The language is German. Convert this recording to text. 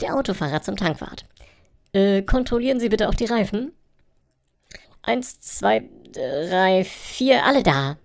Der Autofahrer zum Tankwart. Äh, kontrollieren Sie bitte auch die Reifen. Eins, zwei, drei, vier, alle da.